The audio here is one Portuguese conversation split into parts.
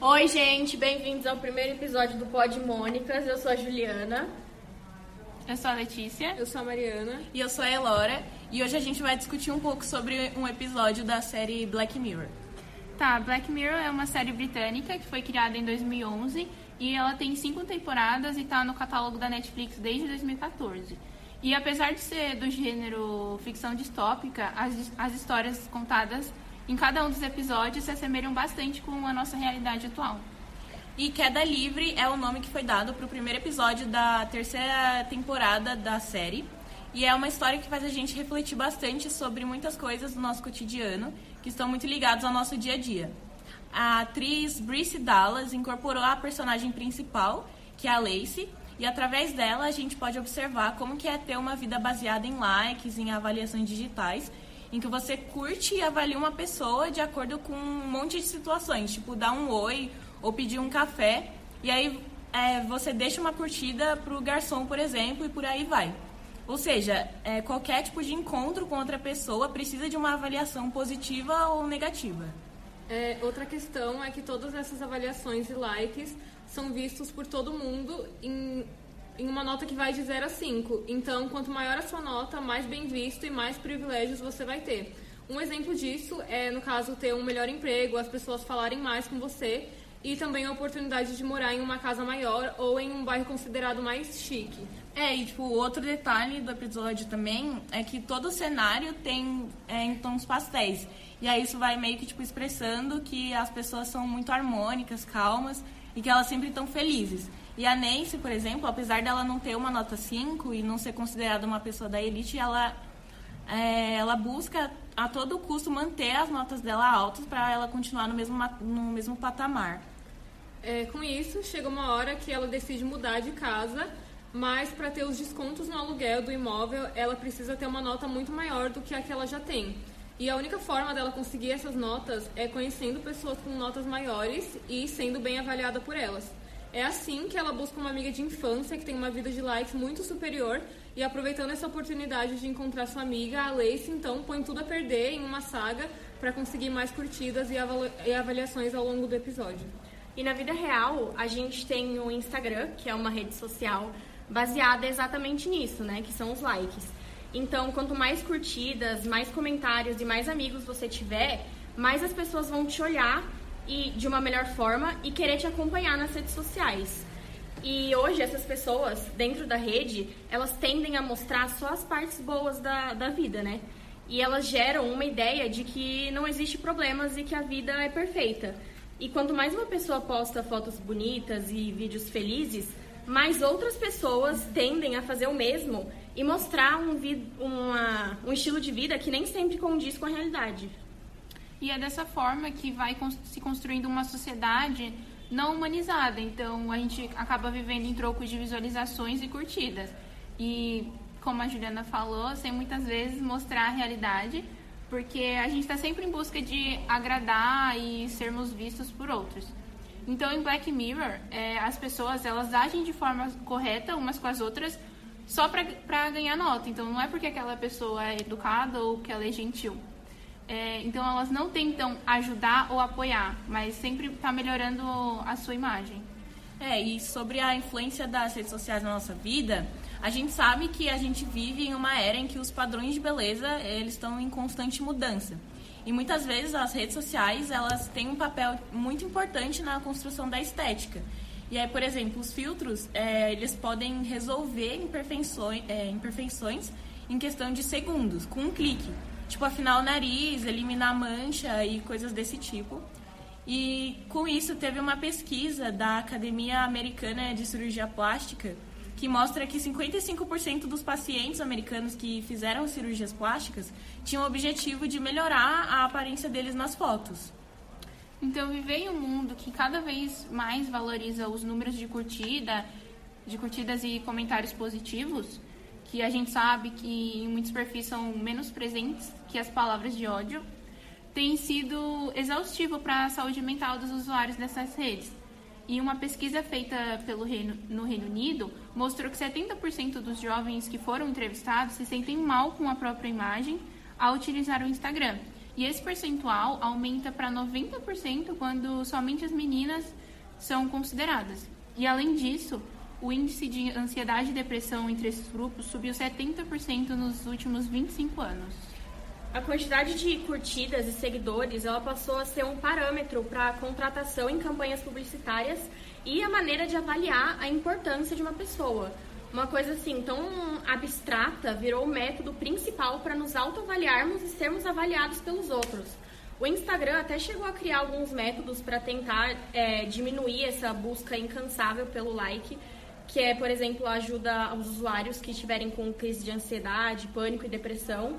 Oi, gente, bem-vindos ao primeiro episódio do Pod Mônicas. Eu sou a Juliana. Eu sou a Letícia. Eu sou a Mariana. E eu sou a Elora. E hoje a gente vai discutir um pouco sobre um episódio da série Black Mirror. Tá, Black Mirror é uma série britânica que foi criada em 2011 e ela tem cinco temporadas e tá no catálogo da Netflix desde 2014. E apesar de ser do gênero ficção distópica, as, as histórias contadas em cada um dos episódios se assemelham bastante com a nossa realidade atual. E Queda Livre é o nome que foi dado para o primeiro episódio da terceira temporada da série. E é uma história que faz a gente refletir bastante sobre muitas coisas do nosso cotidiano que estão muito ligados ao nosso dia a dia. A atriz Brice Dallas incorporou a personagem principal, que é a Lacey, e através dela a gente pode observar como que é ter uma vida baseada em likes, em avaliações digitais, em que você curte e avalia uma pessoa de acordo com um monte de situações, tipo dar um oi ou pedir um café, e aí é, você deixa uma curtida pro garçom, por exemplo, e por aí vai. Ou seja, é, qualquer tipo de encontro com outra pessoa precisa de uma avaliação positiva ou negativa. É, outra questão é que todas essas avaliações e likes são vistos por todo mundo em, em uma nota que vai de 0 a 5. Então, quanto maior a sua nota, mais bem visto e mais privilégios você vai ter. Um exemplo disso é, no caso, ter um melhor emprego, as pessoas falarem mais com você e também a oportunidade de morar em uma casa maior ou em um bairro considerado mais chique. É, e tipo, outro detalhe do episódio também é que todo o cenário tem é, em tons pastéis. E aí isso vai meio que tipo expressando que as pessoas são muito harmônicas, calmas e que elas sempre estão felizes. E a Nancy, por exemplo, apesar dela não ter uma nota 5 e não ser considerada uma pessoa da elite, ela é, ela busca a todo custo manter as notas dela altas para ela continuar no mesmo, no mesmo patamar. É, com isso, chega uma hora que ela decide mudar de casa, mas para ter os descontos no aluguel do imóvel, ela precisa ter uma nota muito maior do que a que ela já tem. E a única forma dela conseguir essas notas é conhecendo pessoas com notas maiores e sendo bem avaliada por elas. É assim que ela busca uma amiga de infância que tem uma vida de likes muito superior e aproveitando essa oportunidade de encontrar sua amiga, a Lace então põe tudo a perder em uma saga para conseguir mais curtidas e avaliações ao longo do episódio. E na vida real, a gente tem o Instagram, que é uma rede social baseada exatamente nisso, né, que são os likes. Então, quanto mais curtidas, mais comentários e mais amigos você tiver, mais as pessoas vão te olhar e de uma melhor forma e querer te acompanhar nas redes sociais. E hoje essas pessoas dentro da rede, elas tendem a mostrar só as partes boas da, da vida, né? E elas geram uma ideia de que não existe problemas e que a vida é perfeita. E quanto mais uma pessoa posta fotos bonitas e vídeos felizes, mais outras pessoas tendem a fazer o mesmo e mostrar um, uma, um estilo de vida que nem sempre condiz com a realidade. E é dessa forma que vai se construindo uma sociedade não humanizada. Então a gente acaba vivendo em troco de visualizações e curtidas. E como a Juliana falou, sem muitas vezes mostrar a realidade, porque a gente está sempre em busca de agradar e sermos vistos por outros. Então em Black Mirror, é, as pessoas elas agem de forma correta umas com as outras só para ganhar nota. Então não é porque aquela pessoa é educada ou que ela é gentil. É, então elas não tentam ajudar ou apoiar, mas sempre está melhorando a sua imagem. É, e sobre a influência das redes sociais na nossa vida, a gente sabe que a gente vive em uma era em que os padrões de beleza eles estão em constante mudança. E muitas vezes as redes sociais elas têm um papel muito importante na construção da estética. E aí, por exemplo, os filtros é, eles podem resolver imperfeições, é, imperfeições em questão de segundos, com um clique. Tipo, afinar o nariz, eliminar mancha e coisas desse tipo. E com isso teve uma pesquisa da Academia Americana de Cirurgia Plástica que mostra que 55% dos pacientes americanos que fizeram cirurgias plásticas tinham o objetivo de melhorar a aparência deles nas fotos. Então, viver em um mundo que cada vez mais valoriza os números de curtida, de curtidas e comentários positivos, que a gente sabe que em muitos perfis são menos presentes que as palavras de ódio, tem sido exaustivo para a saúde mental dos usuários dessas redes. E uma pesquisa feita pelo Reino, no Reino Unido mostrou que 70% dos jovens que foram entrevistados se sentem mal com a própria imagem ao utilizar o Instagram. E esse percentual aumenta para 90% quando somente as meninas são consideradas. E além disso, o índice de ansiedade e depressão entre esses grupos subiu 70% nos últimos 25 anos. A quantidade de curtidas e seguidores, ela passou a ser um parâmetro para a contratação em campanhas publicitárias e a maneira de avaliar a importância de uma pessoa. Uma coisa assim tão abstrata virou o método principal para nos autoavaliarmos e sermos avaliados pelos outros. O Instagram até chegou a criar alguns métodos para tentar é, diminuir essa busca incansável pelo like, que é, por exemplo, ajuda aos usuários que estiverem com crise de ansiedade, pânico e depressão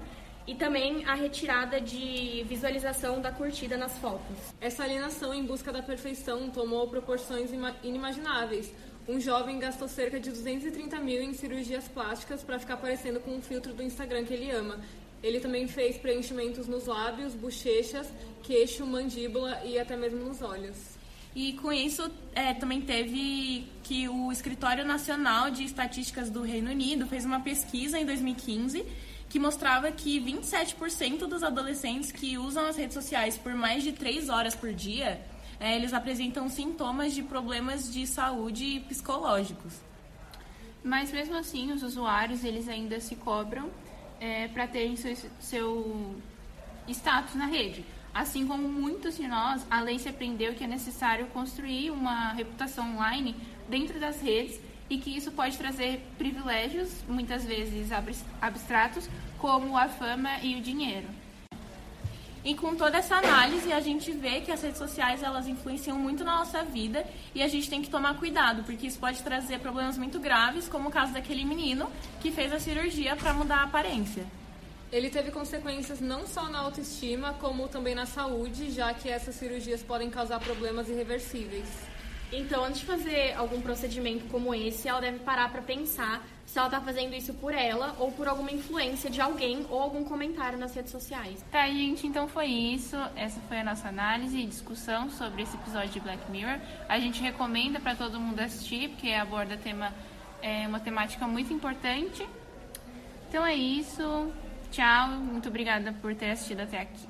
e também a retirada de visualização da curtida nas fotos. Essa alienação em busca da perfeição tomou proporções inimagináveis. Um jovem gastou cerca de 230 mil em cirurgias plásticas para ficar parecendo com um filtro do Instagram que ele ama. Ele também fez preenchimentos nos lábios, bochechas, queixo, mandíbula e até mesmo nos olhos. E com isso, é, também teve que o Escritório Nacional de Estatísticas do Reino Unido fez uma pesquisa em 2015 que mostrava que 27% dos adolescentes que usam as redes sociais por mais de 3 horas por dia, é, eles apresentam sintomas de problemas de saúde psicológicos. Mas mesmo assim, os usuários eles ainda se cobram é, para terem seu, seu status na rede. Assim como muitos de nós, a lei se aprendeu que é necessário construir uma reputação online dentro das redes e que isso pode trazer privilégios, muitas vezes abstratos, como a fama e o dinheiro. E com toda essa análise, a gente vê que as redes sociais elas influenciam muito na nossa vida e a gente tem que tomar cuidado, porque isso pode trazer problemas muito graves, como o caso daquele menino que fez a cirurgia para mudar a aparência. Ele teve consequências não só na autoestima, como também na saúde, já que essas cirurgias podem causar problemas irreversíveis. Então, antes de fazer algum procedimento como esse, ela deve parar para pensar se ela está fazendo isso por ela ou por alguma influência de alguém ou algum comentário nas redes sociais. Tá, gente, então foi isso. Essa foi a nossa análise e discussão sobre esse episódio de Black Mirror. A gente recomenda para todo mundo assistir, porque aborda tema, é, uma temática muito importante. Então é isso. Tchau, muito obrigada por ter assistido até aqui.